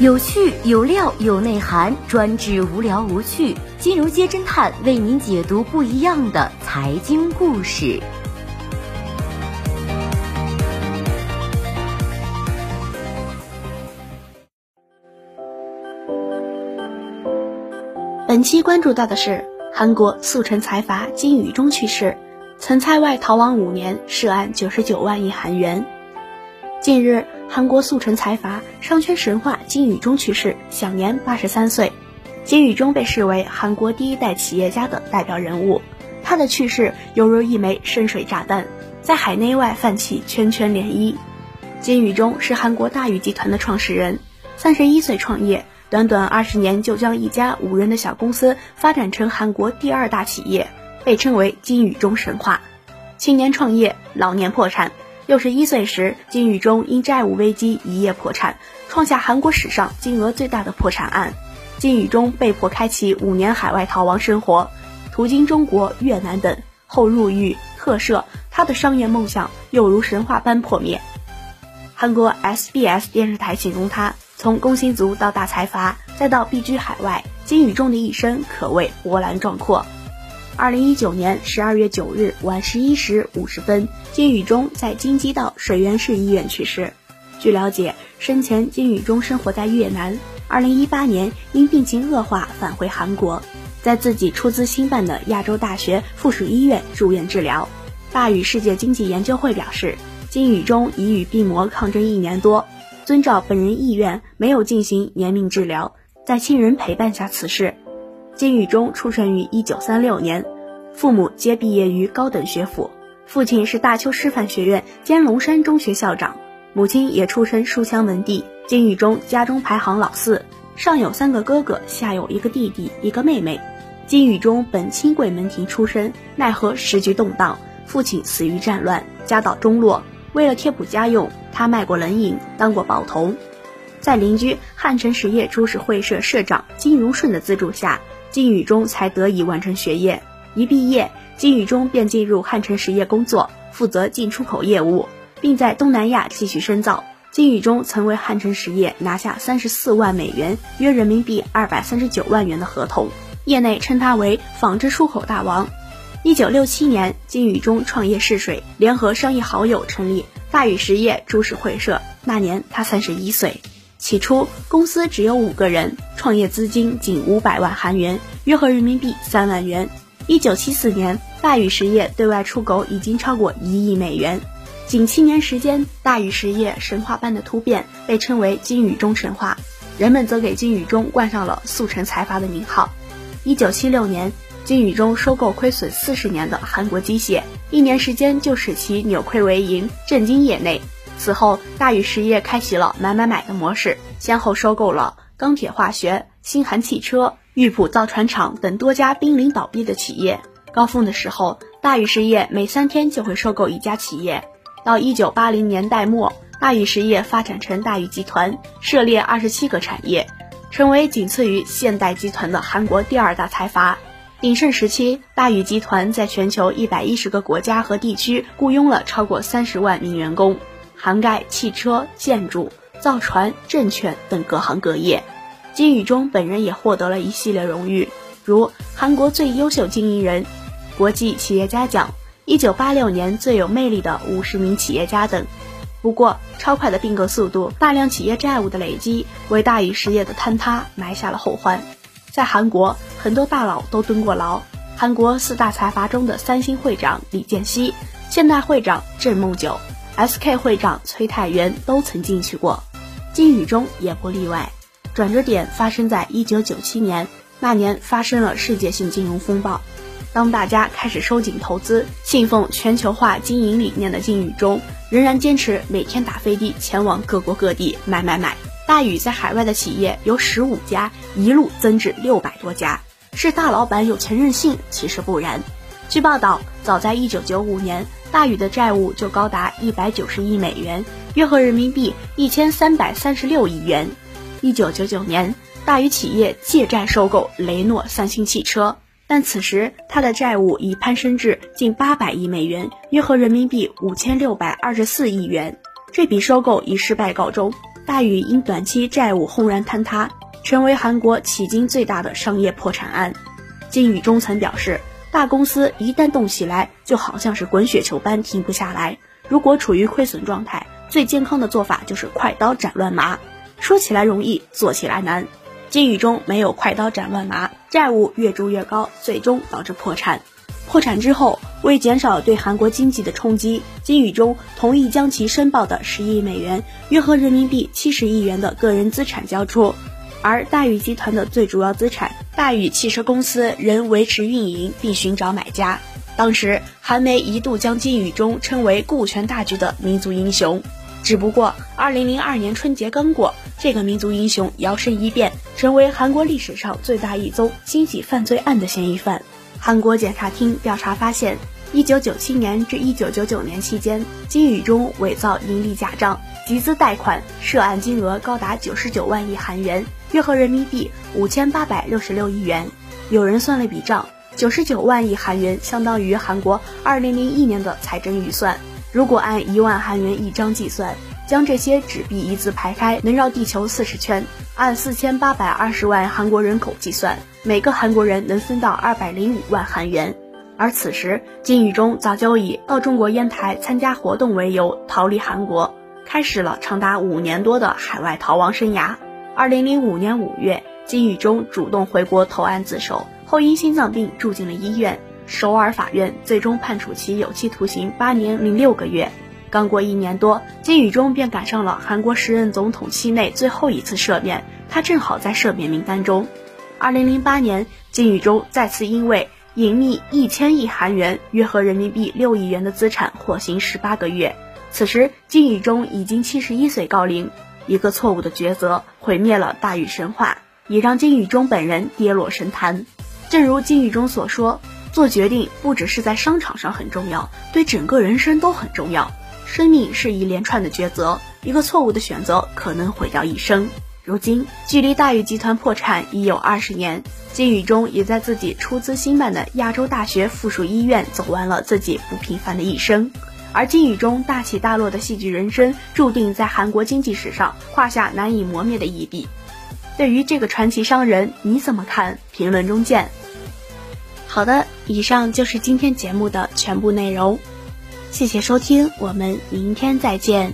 有趣有料有内涵，专治无聊无趣。金融街侦探为您解读不一样的财经故事。本期关注到的是韩国速成财阀金宇中去世，曾在外逃亡五年，涉案九十九万亿韩元。近日。韩国速成财阀、商圈神话金宇中去世，享年八十三岁。金宇中被视为韩国第一代企业家的代表人物，他的去世犹如一枚深水炸弹，在海内外泛起圈圈涟漪。金宇中是韩国大宇集团的创始人，三十一岁创业，短短二十年就将一家五人的小公司发展成韩国第二大企业，被称为金宇中神话。青年创业，老年破产。六十一岁时，金宇中因债务危机一夜破产，创下韩国史上金额最大的破产案。金宇中被迫开启五年海外逃亡生活，途经中国、越南等，后入狱特赦，他的商业梦想又如神话般破灭。韩国 SBS 电视台形容他，从工薪族到大财阀，再到避居海外，金宇中的一生可谓波澜壮阔。二零一九年十二月九日晚十一时五十分，金宇中在京畿道水源市医院去世。据了解，生前金宇中生活在越南。二零一八年因病情恶化返回韩国，在自己出资兴办的亚洲大学附属医院住院治疗。大宇世界经济研究会表示，金宇中已与病魔抗争一年多，遵照本人意愿，没有进行延命治疗，在亲人陪伴下辞世。金宇中出生于一九三六年，父母皆毕业于高等学府，父亲是大邱师范学院兼龙山中学校长，母亲也出身书香门第。金宇中家中排行老四，上有三个哥哥，下有一个弟弟，一个妹妹。金宇中本清贵门庭出身，奈何时局动荡，父亲死于战乱，家道中落。为了贴补家用，他卖过冷饮，当过宝童。在邻居汉城实业株式会社社长金荣顺的资助下。金宇中才得以完成学业。一毕业，金宇中便进入汉城实业工作，负责进出口业务，并在东南亚继续深造。金宇中曾为汉城实业拿下三十四万美元（约人民币二百三十九万元）的合同，业内称他为纺织出口大王。一九六七年，金宇中创业试水，联合商业好友成立大宇实业株式会社。那年他三十一岁。起初，公司只有五个人，创业资金仅五百万韩元，约合人民币三万元。一九七四年，大宇实业对外出口已经超过一亿美元。仅七年时间，大宇实业神话般的突变，被称为金宇中神话。人们则给金宇中冠上了速成财阀的名号。一九七六年，金宇中收购亏损四十年的韩国机械，一年时间就使其扭亏为盈，震惊业内。此后，大宇实业开启了买买买的模式，先后收购了钢铁化学、新韩汽车、玉浦造船厂等多家濒临倒闭的企业。高峰的时候，大宇实业每三天就会收购一家企业。到一九八零年代末，大宇实业发展成大宇集团，涉猎二十七个产业，成为仅次于现代集团的韩国第二大财阀。鼎盛时期，大宇集团在全球一百一十个国家和地区雇佣了超过三十万名员工。涵盖汽车、建筑、造船、证券等各行各业。金宇中本人也获得了一系列荣誉，如韩国最优秀经营人、国际企业家奖、一九八六年最有魅力的五十名企业家等。不过，超快的并购速度、大量企业债务的累积，为大宇实业的坍塌埋下了后患。在韩国，很多大佬都蹲过牢。韩国四大财阀中的三星会长李健熙、现代会长郑梦九。S.K 会长崔泰元都曾进去过，金宇中也不例外。转折点发生在一九九七年，那年发生了世界性金融风暴。当大家开始收紧投资，信奉全球化经营理念的金宇中，仍然坚持每天打飞的前往各国各地买买买。大宇在海外的企业由十五家一路增至六百多家，是大老板有钱任性？其实不然。据报道，早在一九九五年。大宇的债务就高达一百九十亿美元，约合人民币一千三百三十六亿元。一九九九年，大宇企业借债收购雷诺三星汽车，但此时他的债务已攀升至近八百亿美元，约合人民币五千六百二十四亿元。这笔收购以失败告终。大禹因短期债务轰然坍塌，成为韩国迄今最大的商业破产案。金宇中曾表示，大公司一旦动起来，就好像是滚雪球般停不下来。如果处于亏损状态，最健康的做法就是快刀斩乱麻。说起来容易，做起来难。金宇中没有快刀斩乱麻，债务越筑越高，最终导致破产。破产之后，为减少对韩国经济的冲击，金宇中同意将其申报的十亿美元（约合人民币七十亿元）的个人资产交出，而大宇集团的最主要资产大宇汽车公司仍维持运营并寻找买家。当时，韩媒一度将金宇中称为顾全大局的民族英雄。只不过，二零零二年春节刚过，这个民族英雄摇身一变，成为韩国历史上最大一宗经济犯罪案的嫌疑犯。韩国检察厅调查发现，一九九七年至一九九九年期间，金宇中伪造盈利假账，集资贷款，涉案金额高达九十九万亿韩元，约合人民币五千八百六十六亿元。有人算了笔账，九十九万亿韩元相当于韩国二零零一年的财政预算。如果按一万韩元一张计算，将这些纸币一字排开，能绕地球四十圈。按四千八百二十万韩国人口计算，每个韩国人能分到二百零五万韩元。而此时，金宇中早就以到中国烟台参加活动为由逃离韩国，开始了长达五年多的海外逃亡生涯。二零零五年五月，金宇中主动回国投案自首，后因心脏病住进了医院。首尔法院最终判处其有期徒刑八年零六个月。刚过一年多，金宇中便赶上了韩国时任总统期内最后一次赦免，他正好在赦免名单中。二零零八年，金宇中再次因为隐匿一千亿韩元（约合人民币六亿元）的资产获刑十八个月。此时，金宇中已经七十一岁高龄，一个错误的抉择毁灭了大禹神话，也让金宇中本人跌落神坛。正如金宇中所说。做决定不只是在商场上很重要，对整个人生都很重要。生命是一连串的抉择，一个错误的选择可能毁掉一生。如今，距离大宇集团破产已有二十年，金宇中也在自己出资兴办的亚洲大学附属医院走完了自己不平凡的一生。而金宇中大起大落的戏剧人生，注定在韩国经济史上画下难以磨灭的一笔。对于这个传奇商人，你怎么看？评论中见。好的，以上就是今天节目的全部内容，谢谢收听，我们明天再见。